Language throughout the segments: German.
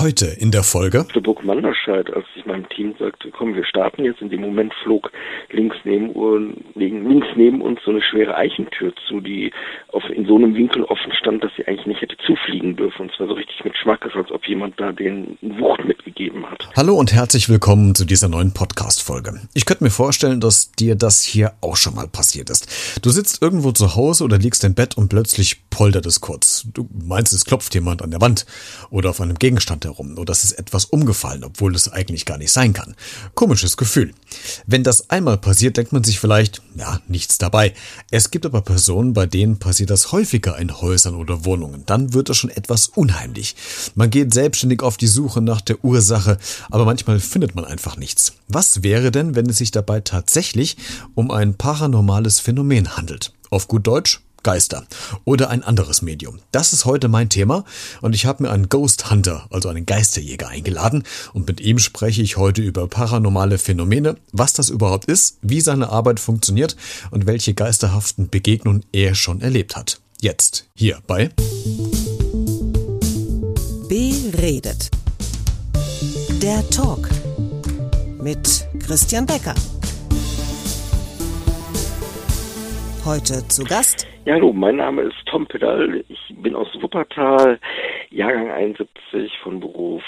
Heute in der Folge. Für Burg Manderscheid, als ich meinem Team sagte, komm, wir starten jetzt, in dem Moment flog links neben, links neben uns so eine schwere Eichentür zu, die auf, in so einem Winkel offen stand, dass sie eigentlich nicht hätte zufliegen dürfen. Und zwar so richtig mit Schmackes, als ob jemand da den Wucht mitgegeben hat. Hallo und herzlich willkommen zu dieser neuen Podcast-Folge. Ich könnte mir vorstellen, dass dir das hier auch schon mal passiert ist. Du sitzt irgendwo zu Hause oder liegst im Bett und plötzlich poltert es kurz. Du meinst, es klopft jemand an der Wand oder auf einem Gegenstand Herum oder es ist etwas umgefallen, obwohl es eigentlich gar nicht sein kann. Komisches Gefühl. Wenn das einmal passiert, denkt man sich vielleicht, ja, nichts dabei. Es gibt aber Personen, bei denen passiert das häufiger in Häusern oder Wohnungen. Dann wird es schon etwas unheimlich. Man geht selbstständig auf die Suche nach der Ursache, aber manchmal findet man einfach nichts. Was wäre denn, wenn es sich dabei tatsächlich um ein paranormales Phänomen handelt? Auf gut Deutsch, Geister oder ein anderes Medium. Das ist heute mein Thema und ich habe mir einen Ghost Hunter, also einen Geisterjäger eingeladen und mit ihm spreche ich heute über paranormale Phänomene, was das überhaupt ist, wie seine Arbeit funktioniert und welche geisterhaften Begegnungen er schon erlebt hat. Jetzt hier bei Beredet. Der Talk mit Christian Becker. Heute zu Gast ja, hallo, mein Name ist Tom Pedal. Ich bin aus Wuppertal, Jahrgang 71, von Beruf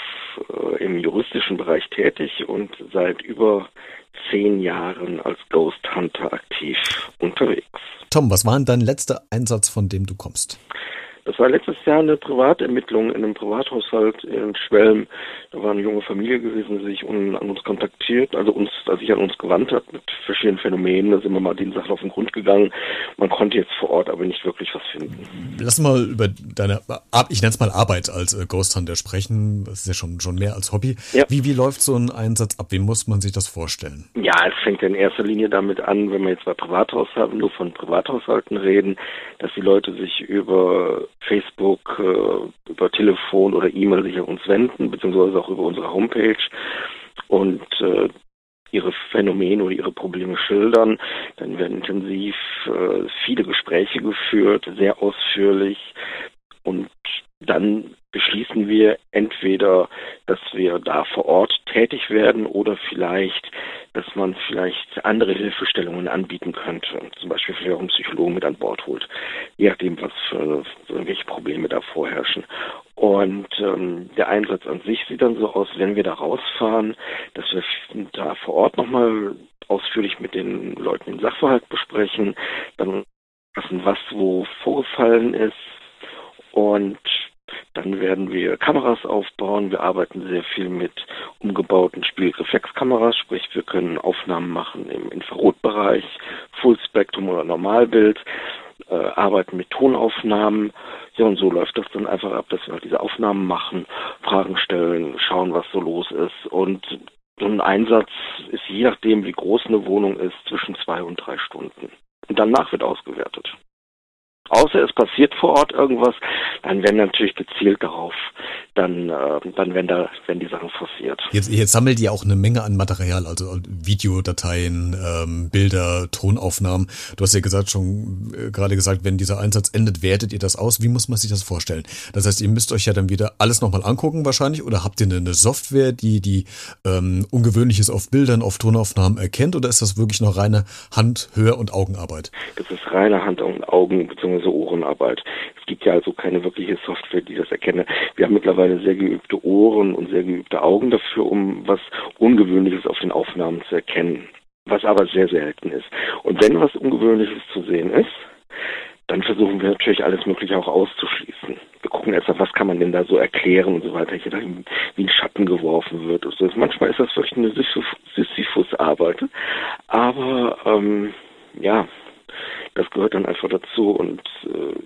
äh, im juristischen Bereich tätig und seit über zehn Jahren als Ghost Hunter aktiv unterwegs. Tom, was war denn dein letzter Einsatz, von dem du kommst? Das war letztes Jahr eine Privatermittlung in einem Privathaushalt in Schwelm. Da war eine junge Familie gewesen, die sich an uns kontaktiert, also uns, also sich an uns gewandt hat mit verschiedenen Phänomenen. Da sind wir mal den Sachen auf den Grund gegangen. Man konnte jetzt vor Ort aber nicht wirklich was finden. Lass mal über deine, ich nenne es mal Arbeit als äh, Ghost Hunter sprechen. Das ist ja schon, schon mehr als Hobby. Ja. Wie, wie läuft so ein Einsatz ab? Wie muss man sich das vorstellen? Ja, es fängt in erster Linie damit an, wenn wir jetzt bei Privathaushalten nur von Privathaushalten reden, dass die Leute sich über Facebook, äh, über Telefon oder E-Mail sich an uns wenden, beziehungsweise auch über unsere Homepage und äh, ihre Phänomene oder ihre Probleme schildern. Dann werden intensiv äh, viele Gespräche geführt, sehr ausführlich und dann beschließen wir entweder, dass wir da vor Ort tätig werden oder vielleicht, dass man vielleicht andere Hilfestellungen anbieten könnte. Zum Beispiel vielleicht auch einen Psychologen mit an Bord holt. Je nachdem, was für, welche Probleme da vorherrschen. Und ähm, der Einsatz an sich sieht dann so aus, wenn wir da rausfahren, dass wir da vor Ort nochmal ausführlich mit den Leuten den Sachverhalt besprechen, dann was wo vorgefallen ist und dann werden wir Kameras aufbauen. Wir arbeiten sehr viel mit umgebauten Spiegelreflexkameras, sprich wir können Aufnahmen machen im Infrarotbereich, Fullspektrum oder Normalbild, äh, arbeiten mit Tonaufnahmen. Ja, und so läuft das dann einfach ab, dass wir halt diese Aufnahmen machen, Fragen stellen, schauen, was so los ist. Und so ein Einsatz ist je nachdem, wie groß eine Wohnung ist, zwischen zwei und drei Stunden. Und danach wird ausgewertet. Außer es passiert vor Ort irgendwas, dann werden natürlich gezielt darauf, dann, äh, dann werden da, werden die Sachen forciert. Jetzt, jetzt sammelt ihr auch eine Menge an Material, also Videodateien, ähm, Bilder, Tonaufnahmen. Du hast ja gesagt, schon äh, gerade gesagt, wenn dieser Einsatz endet, wertet ihr das aus. Wie muss man sich das vorstellen? Das heißt, ihr müsst euch ja dann wieder alles nochmal angucken wahrscheinlich oder habt ihr eine Software, die die ähm, Ungewöhnliches auf Bildern, auf Tonaufnahmen erkennt oder ist das wirklich noch reine Hand, Hör- und Augenarbeit? Das ist reine Hand- und Augen- bzw bzw. Ohrenarbeit. Es gibt ja also keine wirkliche Software, die das erkenne. Wir haben mittlerweile sehr geübte Ohren und sehr geübte Augen dafür, um was Ungewöhnliches auf den Aufnahmen zu erkennen. Was aber sehr selten ist. Und wenn was Ungewöhnliches zu sehen ist, dann versuchen wir natürlich alles Mögliche auch auszuschließen. Wir gucken erstmal, was kann man denn da so erklären und so weiter, hier wie ein Schatten geworfen wird. Und so. Manchmal ist das wirklich eine Sisyphus-Arbeit. Aber ähm, ja, das gehört dann einfach dazu und äh,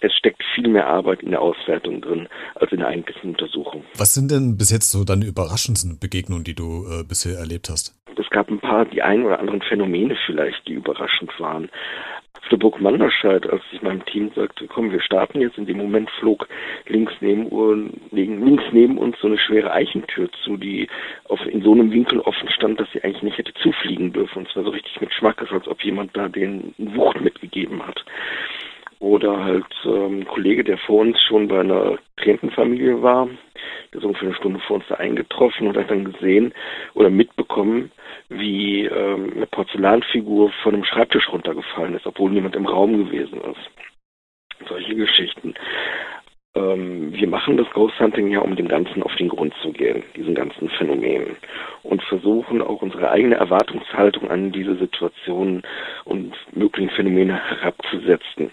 es steckt viel mehr Arbeit in der Auswertung drin als in der eigentlichen Untersuchung. Was sind denn bis jetzt so deine überraschendsten Begegnungen, die du äh, bisher erlebt hast? Es gab ein paar, die ein oder anderen Phänomene vielleicht, die überraschend waren auf der Burg Manderscheid, als ich meinem Team sagte, komm, wir starten jetzt, in dem Moment flog links neben, links neben uns so eine schwere Eichentür zu, die auf, in so einem Winkel offen stand, dass sie eigentlich nicht hätte zufliegen dürfen. Und zwar so richtig mit Schmackes, als ob jemand da den Wucht mitgegeben hat. Oder halt ähm, ein Kollege, der vor uns schon bei einer Klientenfamilie war, ist ungefähr eine Stunde vor uns da eingetroffen und hat dann gesehen oder mitbekommen, wie ähm, eine Porzellanfigur von einem Schreibtisch runtergefallen ist, obwohl niemand im Raum gewesen ist. Solche Geschichten. Ähm, wir machen das Ghost Hunting ja, um dem Ganzen auf den Grund zu gehen, diesen ganzen Phänomenen. Und versuchen auch unsere eigene Erwartungshaltung an diese Situationen und möglichen Phänomene herabzusetzen.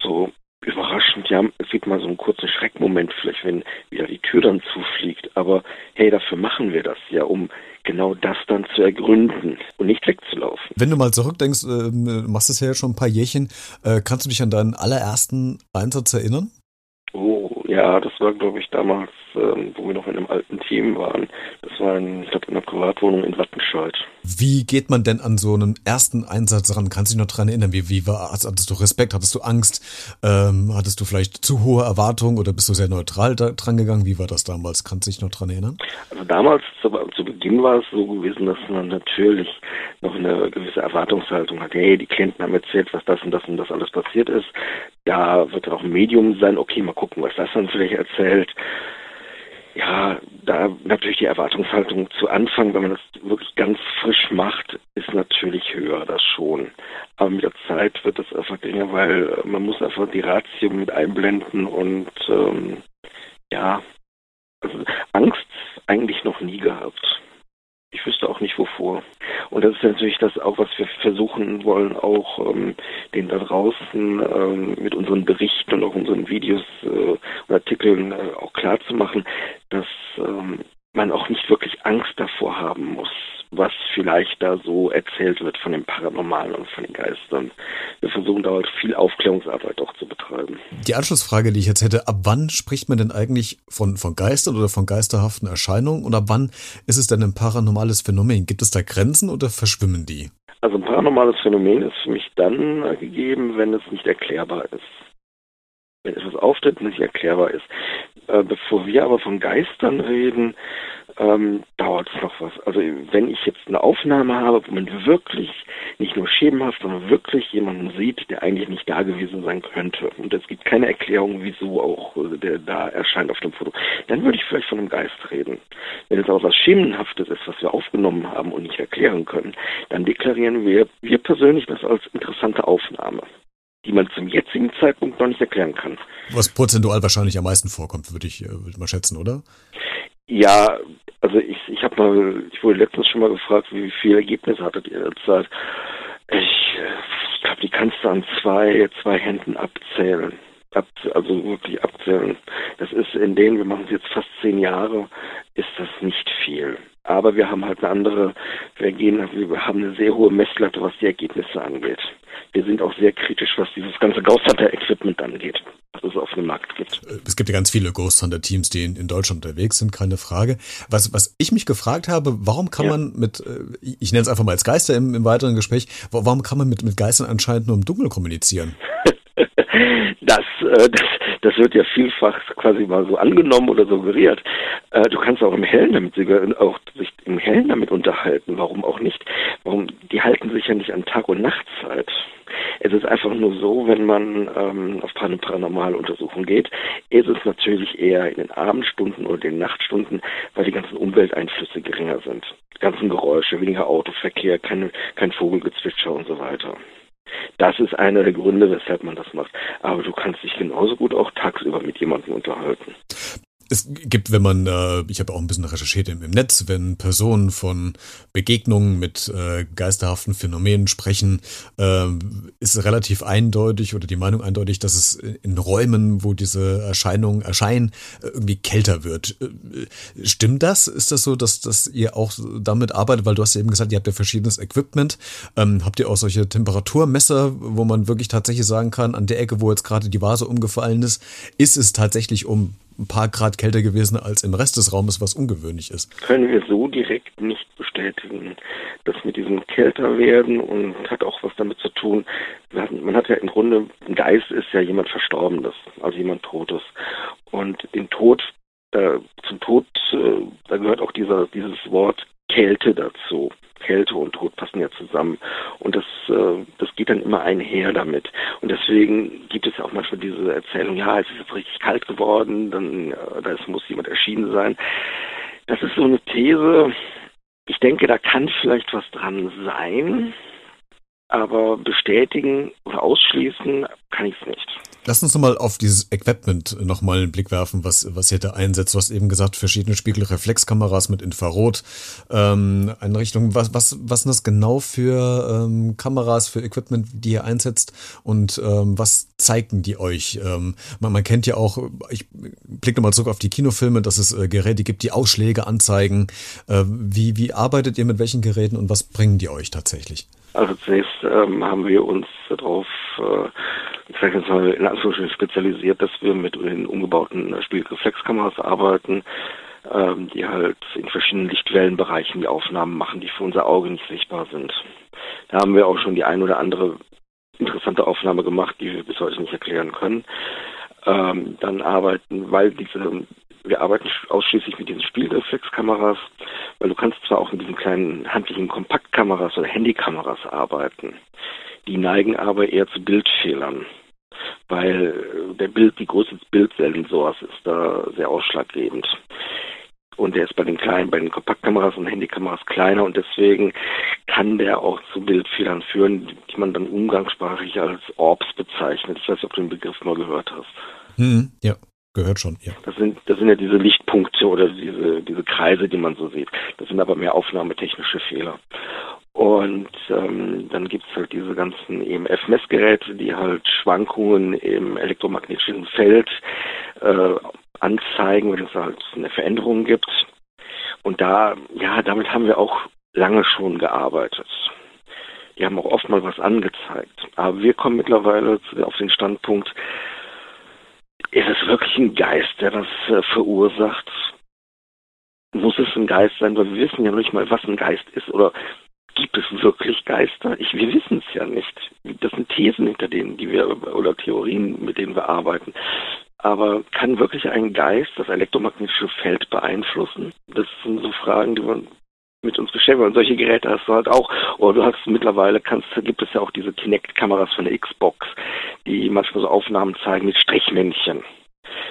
So überraschend, ja, es gibt mal so einen kurzen Schreckmoment, vielleicht wenn wieder die Tür dann zufliegt. Aber hey, dafür machen wir das ja, um genau das dann zu ergründen und nicht wegzulaufen. Wenn du mal zurückdenkst, äh, machst es ja schon ein paar Jährchen, äh, kannst du dich an deinen allerersten Einsatz erinnern? Ja, das war, glaube ich, damals, ähm, wo wir noch in einem alten Team waren. Das war, in, ich glaube, in einer Privatwohnung in Wattenscheid. Wie geht man denn an so einen ersten Einsatz ran? Kannst du dich noch dran erinnern? Wie, wie war, hattest du Respekt? Hattest du Angst? Ähm, hattest du vielleicht zu hohe Erwartungen oder bist du sehr neutral da, dran gegangen? Wie war das damals? Kannst du dich noch dran erinnern? Also damals, zu, zu Beginn war es so gewesen, dass man natürlich noch eine gewisse Erwartungshaltung hat. Hey, die Klienten haben erzählt, was das und das und das alles passiert ist. Da wird auch ein Medium sein. Okay, mal gucken, was das vielleicht erzählt ja, da natürlich die Erwartungshaltung zu Anfang, wenn man das wirklich ganz frisch macht, ist natürlich höher, das schon. Aber mit der Zeit wird das einfach geringer, weil man muss einfach die Ratio mit einblenden und ähm, ja, also Angst eigentlich noch nie gehabt. Ich wüsste auch nicht wovor. Und das ist natürlich das auch, was wir versuchen wollen, auch ähm, den da draußen ähm, mit unseren Berichten und auch unseren Videos äh, und Artikeln äh, auch klar zu machen, dass ähm, man auch nicht wirklich Angst davor haben muss, was vielleicht da so erzählt wird von dem Paranormalen und von den Geistern. Wir versuchen da halt viel Aufklärungsarbeit auch zu betreiben. Die Anschlussfrage, die ich jetzt hätte, ab wann spricht man denn eigentlich von, von Geistern oder von geisterhaften Erscheinungen und ab wann ist es denn ein paranormales Phänomen? Gibt es da Grenzen oder verschwimmen die? Also ein paranormales Phänomen ist für mich dann gegeben, wenn es nicht erklärbar ist. Wenn etwas auftritt nicht erklärbar ist. Äh, bevor wir aber von Geistern reden, ähm, dauert es noch was. Also wenn ich jetzt eine Aufnahme habe, wo man wirklich nicht nur schemenhaft, sondern wirklich jemanden sieht, der eigentlich nicht da gewesen sein könnte und es gibt keine Erklärung, wieso auch äh, der da erscheint auf dem Foto, dann würde ich vielleicht von einem Geist reden. Wenn es aber was Schemenhaftes ist, was wir aufgenommen haben und nicht erklären können, dann deklarieren wir, wir persönlich das als interessante Aufnahme die man zum jetzigen Zeitpunkt noch nicht erklären kann. Was prozentual wahrscheinlich am meisten vorkommt, würde ich, äh, würde ich mal schätzen, oder? Ja, also ich, ich habe mal, ich wurde letztens schon mal gefragt, wie viele Ergebnisse hattet ihr derzeit? Ich, ich glaube, die kannst du an zwei, zwei Händen abzählen. Ab, also wirklich abzählen. Das ist in denen, wir machen es jetzt fast zehn Jahre, ist das nicht viel. Aber wir haben halt eine andere, wir gehen, wir haben eine sehr hohe Messlatte, was die Ergebnisse angeht. Wir sind auch sehr kritisch, was dieses ganze Ghost Hunter Equipment angeht was es auf dem Markt gibt. Es gibt ja ganz viele Ghost Hunter Teams, die in, in Deutschland unterwegs sind, keine Frage. Was, was ich mich gefragt habe, warum kann ja. man mit, äh, ich nenne es einfach mal als Geister im, im weiteren Gespräch, warum kann man mit, mit Geistern anscheinend nur im Dunkeln kommunizieren? das, äh, das, das wird ja vielfach quasi mal so angenommen oder suggeriert. Äh, du kannst auch im Hellen damit auch sich im Hellen damit unterhalten. Warum auch nicht? Warum? Die halten sich ja nicht an Tag- und Nachtzeit. Es ist einfach nur so, wenn man ähm, auf eine paranormale Untersuchung geht, ist es natürlich eher in den Abendstunden oder den Nachtstunden, weil die ganzen Umwelteinflüsse geringer sind. Die ganzen Geräusche, weniger Autoverkehr, kein, kein Vogelgezwitscher und so weiter. Das ist einer der Gründe, weshalb man das macht. Aber du kannst dich genauso gut auch tagsüber mit jemandem unterhalten es gibt, wenn man, äh, ich habe auch ein bisschen recherchiert im, im, Netz, wenn Personen von Begegnungen mit äh, geisterhaften Phänomenen sprechen, äh, ist relativ eindeutig oder die Meinung eindeutig, dass es in Räumen, wo diese Erscheinungen erscheinen, irgendwie kälter wird. Äh, stimmt das? Ist das so, dass, dass ihr auch damit arbeitet? Weil du hast ja eben gesagt, ihr habt ja verschiedenes Equipment. Ähm, habt ihr auch solche Temperaturmesser, wo man wirklich tatsächlich sagen kann, an der Ecke, wo jetzt gerade die Vase umgefallen ist, ist es tatsächlich um ein paar Grad kälter gewesen als im Rest des Raumes, was ungewöhnlich ist. Können wir so direkt nicht bestätigen. Das mit diesem kälter werden und hat auch was damit zu tun. Man hat ja im Grunde, ein Geist ist ja jemand Verstorbenes, also jemand Totes. Und den Tod, äh, zum Tod, äh, da gehört auch dieser, dieses Wort Kälte dazu. Kälte und Tod passen ja zusammen. Und das, äh, das geht dann immer einher damit. Und deswegen gibt es ja auch manchmal diese Erzählung, ja, es ist jetzt richtig kalt geworden, dann äh, da muss jemand erschienen sein. Das ist so eine These. Ich denke, da kann vielleicht was dran sein, aber bestätigen oder ausschließen kann ich es nicht. Lass uns nochmal auf dieses Equipment nochmal einen Blick werfen, was, was ihr da einsetzt. Du hast eben gesagt, verschiedene Spiegelreflexkameras mit Infrarot ähm, Einrichtungen. Was, was, was sind das genau für ähm, Kameras, für Equipment, die ihr einsetzt und ähm, was zeigen die euch? Ähm, man, man kennt ja auch, ich blicke nochmal zurück auf die Kinofilme, dass es äh, Geräte gibt, die Ausschläge anzeigen. Äh, wie, wie arbeitet ihr mit welchen Geräten und was bringen die euch tatsächlich? Also zunächst ähm, haben wir uns darauf äh, ich sage jetzt mal in Anführungsstrichen spezialisiert, dass wir mit den umgebauten Spiegelreflexkameras arbeiten, ähm, die halt in verschiedenen Lichtwellenbereichen die Aufnahmen machen, die für unser Auge nicht sichtbar sind. Da haben wir auch schon die ein oder andere interessante Aufnahme gemacht, die wir bis heute nicht erklären können. Ähm, dann arbeiten, weil diese, wir arbeiten ausschließlich mit diesen Spielreflexkameras, weil du kannst zwar auch mit diesen kleinen handlichen Kompaktkameras oder Handykameras arbeiten. Die neigen aber eher zu Bildfehlern, weil der Bild, die Größe des Bildsensors ist da sehr ausschlaggebend. Und der ist bei den kleinen, bei den Kompaktkameras und Handykameras kleiner und deswegen kann der auch zu Bildfehlern führen, die man dann umgangssprachlich als Orbs bezeichnet. Ich weiß nicht, ob du den Begriff mal gehört hast. Hm, ja, gehört schon, ja. Das sind, das sind ja diese Lichtpunkte oder diese, diese Kreise, die man so sieht. Das sind aber mehr aufnahmetechnische Fehler. Und ähm, dann gibt es halt diese ganzen EMF-Messgeräte, die halt Schwankungen im elektromagnetischen Feld äh, anzeigen, wenn es halt eine Veränderung gibt. Und da, ja, damit haben wir auch lange schon gearbeitet. Die haben auch oft mal was angezeigt. Aber wir kommen mittlerweile auf den Standpunkt, ist es wirklich ein Geist, der das äh, verursacht? Muss es ein Geist sein? Weil wir wissen ja nicht mal, was ein Geist ist oder gibt es wirklich Geister? Ich, wir wissen es ja nicht. Das sind Thesen, hinter denen, die wir, oder Theorien, mit denen wir arbeiten. Aber kann wirklich ein Geist das elektromagnetische Feld beeinflussen? Das sind so Fragen, die man mit uns beschäftigen. Und solche Geräte hast du halt auch. Oder du hast mittlerweile kannst, gibt es ja auch diese Kinect-Kameras von der Xbox, die manchmal so Aufnahmen zeigen mit Strichmännchen.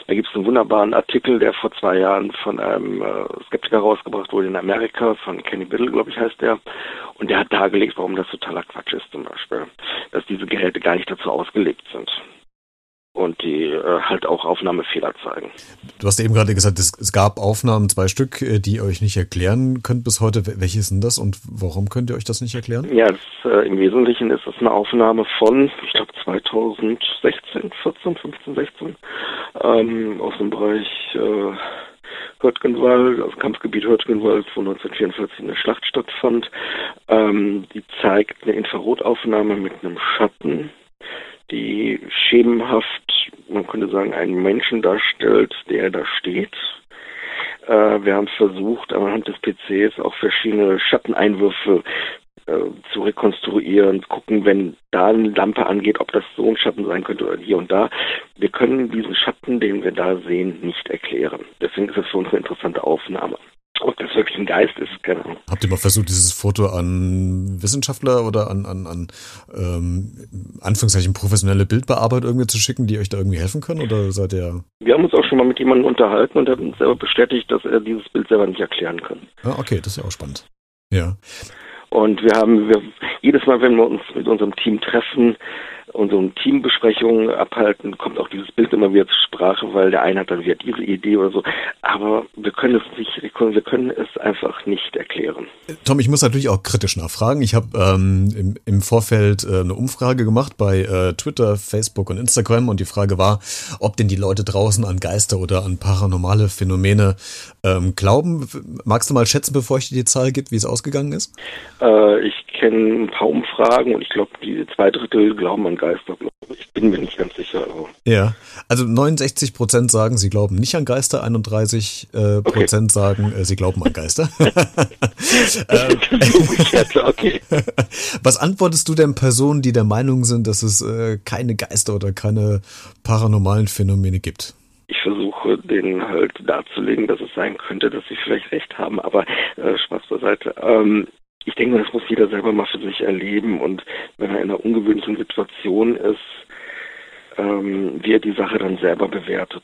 Da gibt es einen wunderbaren Artikel, der vor zwei Jahren von einem äh, Skeptiker rausgebracht wurde in Amerika, von Kenny Biddle, glaube ich, heißt der. Und der hat dargelegt, warum das totaler Quatsch ist zum Beispiel. Dass diese Geräte gar nicht dazu ausgelegt sind und die äh, halt auch Aufnahmefehler zeigen. Du hast eben gerade gesagt, es, es, gab Aufnahmen, zwei Stück, äh, die ihr euch nicht erklären könnt bis heute. Welche sind das und warum könnt ihr euch das nicht erklären? Ja, das, äh, im Wesentlichen ist es eine Aufnahme von, ich glaube 2016, 14, 15, 16 ähm, aus dem Bereich äh, Hürtgenwald, aus dem Kampfgebiet Hürtgenwald, wo 1944 eine Schlacht stattfand. Ähm, die zeigt eine Infrarotaufnahme mit einem Schatten die schemenhaft, man könnte sagen, einen Menschen darstellt, der da steht. Äh, wir haben versucht, anhand des PCs auch verschiedene Schatteneinwürfe äh, zu rekonstruieren, gucken, wenn da eine Lampe angeht, ob das so ein Schatten sein könnte oder hier und da. Wir können diesen Schatten, den wir da sehen, nicht erklären. Deswegen ist es für uns eine interessante Aufnahme. Ob das wirklich ein Geist ist, keine Ahnung. Habt ihr mal versucht, dieses Foto an Wissenschaftler oder an, an, an ähm, Anführungszeichen professionelle Bildbearbeit irgendwie zu schicken, die euch da irgendwie helfen können? Oder seid ihr. Wir haben uns auch schon mal mit jemandem unterhalten und er hat uns selber bestätigt, dass er dieses Bild selber nicht erklären kann. Ah, okay, das ist ja auch spannend. Ja. Und wir haben, wir, jedes Mal, wenn wir uns mit unserem Team treffen, unseren Teambesprechungen abhalten, kommt auch dieses Bild immer wieder zur Sprache, weil der eine hat dann wieder diese Idee oder so. Aber wir können es nicht, wir können es einfach nicht erklären. Tom, ich muss natürlich auch kritisch nachfragen. Ich habe ähm, im, im, Vorfeld äh, eine Umfrage gemacht bei äh, Twitter, Facebook und Instagram und die Frage war, ob denn die Leute draußen an Geister oder an paranormale Phänomene ähm, glauben. Magst du mal schätzen, bevor ich dir die Zahl gibt, wie es ausgegangen ist? Äh, ich kenne ein paar Umfragen und ich glaube, die zwei Drittel glauben an Geister, glaube ich. Ich bin mir nicht ganz sicher. Ja, also 69 Prozent sagen, sie glauben nicht an Geister, 31 äh, Prozent okay. sagen, äh, sie glauben an Geister. ähm, okay. Was antwortest du denn Personen, die der Meinung sind, dass es äh, keine Geister oder keine paranormalen Phänomene gibt? ich versuche denen halt darzulegen, dass es sein könnte, dass sie vielleicht recht haben, aber äh, Spaß beiseite. Ähm, ich denke, das muss jeder selber mal für sich erleben und wenn er in einer ungewöhnlichen Situation ist, ähm, wie er die Sache dann selber bewertet.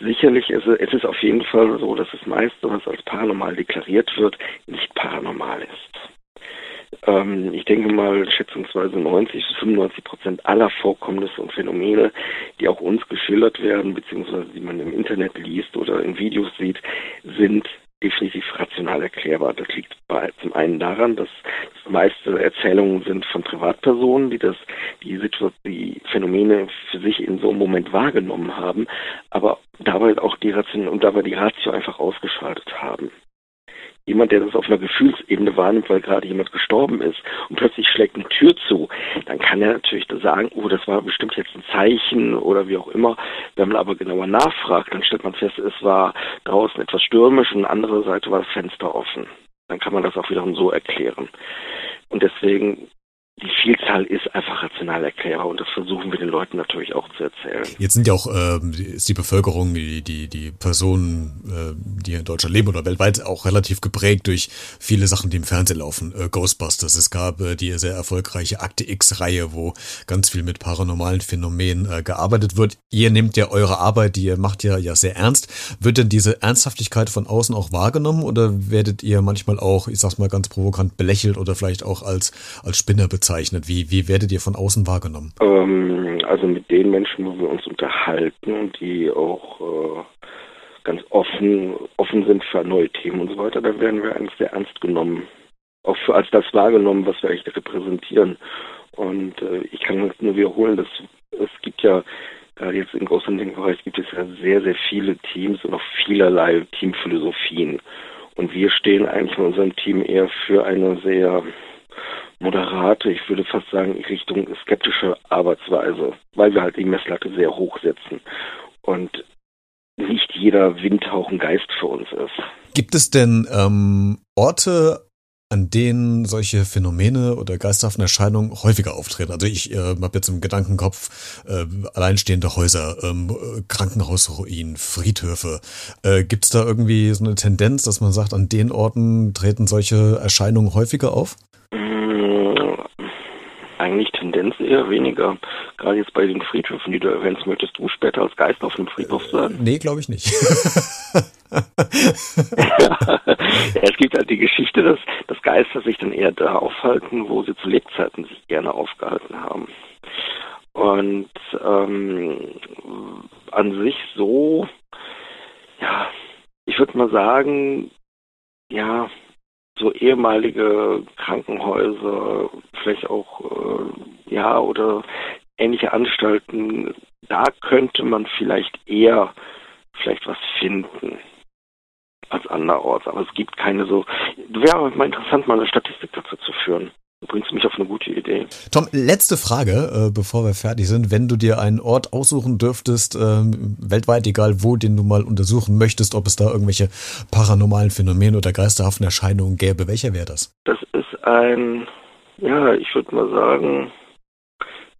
Sicherlich ist es, es ist auf jeden Fall so, dass das meiste, was als paranormal deklariert wird, nicht paranormal ist. Ähm, ich denke mal, schätzungsweise 90 bis 95 Prozent aller Vorkommnisse und Phänomene, die auch uns geschildert werden, beziehungsweise die man im Internet liest oder in Videos sieht, sind definitiv rational erklärbar. Das liegt zum einen daran, dass das meiste Erzählungen sind von Privatpersonen, die das, die, die Phänomene für sich in so einem Moment wahrgenommen haben, aber dabei auch die Ration und dabei die Ratio einfach ausgeschaltet haben jemand, der das auf einer Gefühlsebene wahrnimmt, weil gerade jemand gestorben ist und plötzlich schlägt eine Tür zu, dann kann er natürlich sagen, oh, das war bestimmt jetzt ein Zeichen oder wie auch immer. Wenn man aber genauer nachfragt, dann stellt man fest, es war draußen etwas stürmisch und andere Seite war das Fenster offen. Dann kann man das auch wiederum so erklären. Und deswegen die Vielzahl ist einfach rational erklärbar und das versuchen wir den Leuten natürlich auch zu erzählen. Jetzt sind ja auch äh, ist die Bevölkerung, die die die Personen, äh, die in Deutschland leben oder weltweit auch relativ geprägt durch viele Sachen, die im Fernsehen laufen. Äh, Ghostbusters, es gab äh, die sehr erfolgreiche Akte X-Reihe, wo ganz viel mit paranormalen Phänomenen äh, gearbeitet wird. Ihr nehmt ja eure Arbeit, die ihr macht ja ja sehr ernst. Wird denn diese Ernsthaftigkeit von außen auch wahrgenommen oder werdet ihr manchmal auch, ich sag's mal ganz provokant, belächelt oder vielleicht auch als als Spinner bezeichnet? Bezeichnet? Wie, wie werdet ihr von außen wahrgenommen? Ähm, also mit den Menschen, wo wir uns unterhalten die auch äh, ganz offen, offen sind für neue Themen und so weiter, da werden wir eigentlich sehr ernst genommen. Auch für, als das wahrgenommen, was wir eigentlich repräsentieren. Und äh, ich kann nur wiederholen, dass es gibt ja gerade jetzt im Großhandling-Bereich gibt es ja sehr, sehr viele Teams und auch vielerlei Teamphilosophien. Und wir stehen eigentlich in unserem Team eher für eine sehr moderate, ich würde fast sagen, Richtung skeptische Arbeitsweise, weil wir halt die Messlatte sehr hoch setzen und nicht jeder Windhauch ein Geist für uns ist. Gibt es denn ähm, Orte, an denen solche Phänomene oder geisterhaften Erscheinungen häufiger auftreten. Also ich äh, habe jetzt im Gedankenkopf äh, alleinstehende Häuser, ähm, Krankenhausruinen, Friedhöfe. Äh, Gibt es da irgendwie so eine Tendenz, dass man sagt, an den Orten treten solche Erscheinungen häufiger auf? Eigentlich Tendenz eher weniger. Gerade jetzt bei den Friedhöfen, die du erwähnst, möchtest du später als Geist auf einem Friedhof sein? Nee, glaube ich nicht. ja, es gibt halt die Geschichte, dass, dass Geister sich dann eher da aufhalten, wo sie zu Lebzeiten sich gerne aufgehalten haben. Und ähm, an sich so, ja, ich würde mal sagen, ja, so ehemalige Krankenhäuser, vielleicht auch, äh, ja, oder ähnliche Anstalten, da könnte man vielleicht eher vielleicht was finden als anderorts. Aber es gibt keine so, wäre mal interessant, mal eine Statistik dazu zu führen. Du bringst mich auf eine gute Idee. Tom, letzte Frage, äh, bevor wir fertig sind. Wenn du dir einen Ort aussuchen dürftest, äh, weltweit egal wo, den du mal untersuchen möchtest, ob es da irgendwelche paranormalen Phänomene oder geisterhaften Erscheinungen gäbe, welcher wäre das? Das ist ein, ja, ich würde mal sagen,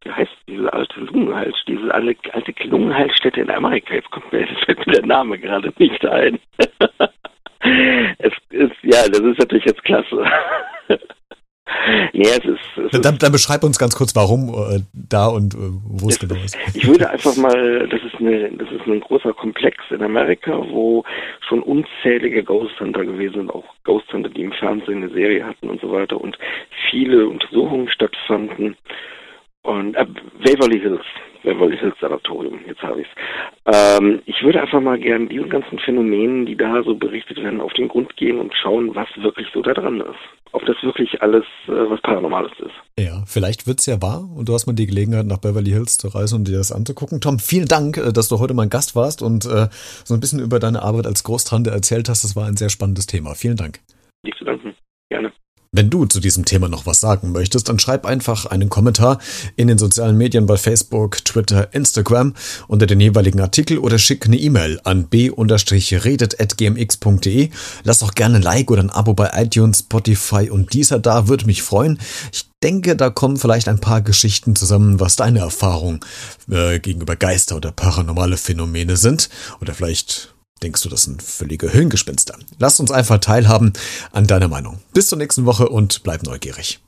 wie heißt diese alte Lungenheils, diese alte, Lungenheilstätte in Amerika? Jetzt kommt mir, jetzt fällt mir der Name gerade nicht ein. es ist, ja, das ist natürlich jetzt klasse. Nee, es ist. Es dann, dann beschreib uns ganz kurz, warum äh, da und äh, wo es genau ist. Ich würde einfach mal, das ist eine, das ist ein großer Komplex in Amerika, wo schon unzählige Ghost Hunter gewesen sind, auch Ghost Hunter, die im Fernsehen eine Serie hatten und so weiter und viele Untersuchungen stattfanden. Und äh, Waverly Hills, Waverly Hills Sanatorium, jetzt habe ich es. Ähm, ich würde einfach mal gerne diesen ganzen Phänomenen, die da so berichtet werden, auf den Grund gehen und schauen, was wirklich so da dran ist. Ob das wirklich alles äh, was Paranormales ist. Ja, vielleicht wird es ja wahr und du hast mal die Gelegenheit, nach Beverly Hills zu reisen und dir das anzugucken. Tom, vielen Dank, äh, dass du heute mein Gast warst und äh, so ein bisschen über deine Arbeit als Großtante erzählt hast. Das war ein sehr spannendes Thema. Vielen Dank. Nicht zu danken. Wenn du zu diesem Thema noch was sagen möchtest, dann schreib einfach einen Kommentar in den sozialen Medien bei Facebook, Twitter, Instagram unter den jeweiligen Artikel oder schick eine E-Mail an b-redet.gmx.de. Lass auch gerne ein Like oder ein Abo bei iTunes, Spotify und dieser da, würde mich freuen. Ich denke, da kommen vielleicht ein paar Geschichten zusammen, was deine Erfahrungen äh, gegenüber Geister oder paranormale Phänomene sind. Oder vielleicht denkst du, das sind völlige Höhengespenster. Lass uns einfach teilhaben an deiner Meinung. Bis zur nächsten Woche und bleib neugierig.